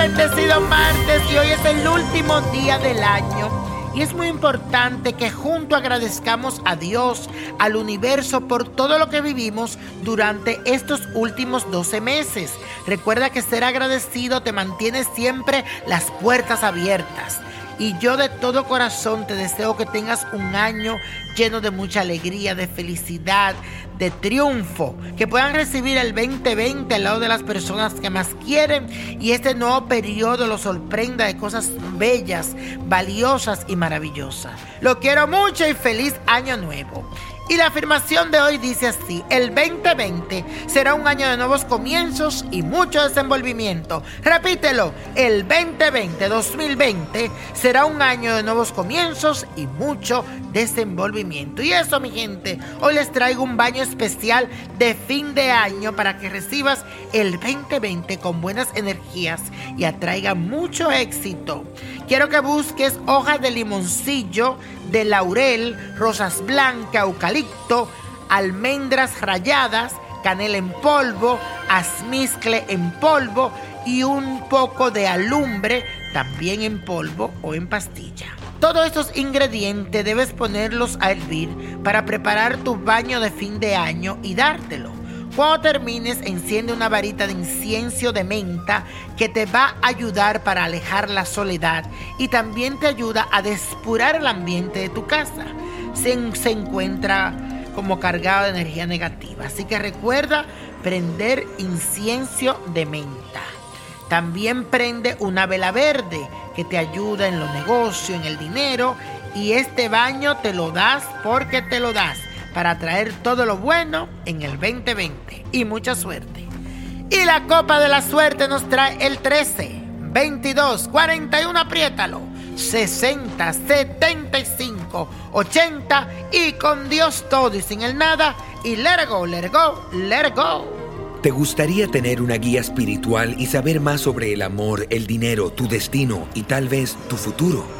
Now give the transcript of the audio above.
bendecido martes y hoy es el último día del año. Y es muy importante que junto agradezcamos a Dios, al universo, por todo lo que vivimos durante estos últimos 12 meses. Recuerda que ser agradecido te mantiene siempre las puertas abiertas. Y yo de todo corazón te deseo que tengas un año lleno de mucha alegría, de felicidad, de triunfo. Que puedan recibir el 2020 al lado de las personas que más quieren y este nuevo periodo los sorprenda de cosas bellas, valiosas y maravillosas. Lo quiero mucho y feliz año nuevo. Y la afirmación de hoy dice así, el 2020 será un año de nuevos comienzos y mucho desenvolvimiento. Repítelo, el 2020, 2020 será un año de nuevos comienzos y mucho desenvolvimiento. Y eso, mi gente, hoy les traigo un baño especial de fin de año para que recibas el 2020 con buenas energías y atraiga mucho éxito. Quiero que busques hojas de limoncillo, de laurel, rosas blancas, eucalipto, almendras rayadas, canela en polvo, azmizcle en polvo y un poco de alumbre también en polvo o en pastilla. Todos estos ingredientes debes ponerlos a hervir para preparar tu baño de fin de año y dártelo. Cuando termines, enciende una varita de incienso de menta que te va a ayudar para alejar la soledad y también te ayuda a despurar el ambiente de tu casa. Se, se encuentra como cargado de energía negativa. Así que recuerda prender incienso de menta. También prende una vela verde que te ayuda en los negocios, en el dinero. Y este baño te lo das porque te lo das para traer todo lo bueno en el 2020 y mucha suerte. Y la copa de la suerte nos trae el 13, 22, 41, apriétalo, 60, 75, 80 y con Dios todo y sin el nada y let it go, let it go, let it go. ¿Te gustaría tener una guía espiritual y saber más sobre el amor, el dinero, tu destino y tal vez tu futuro?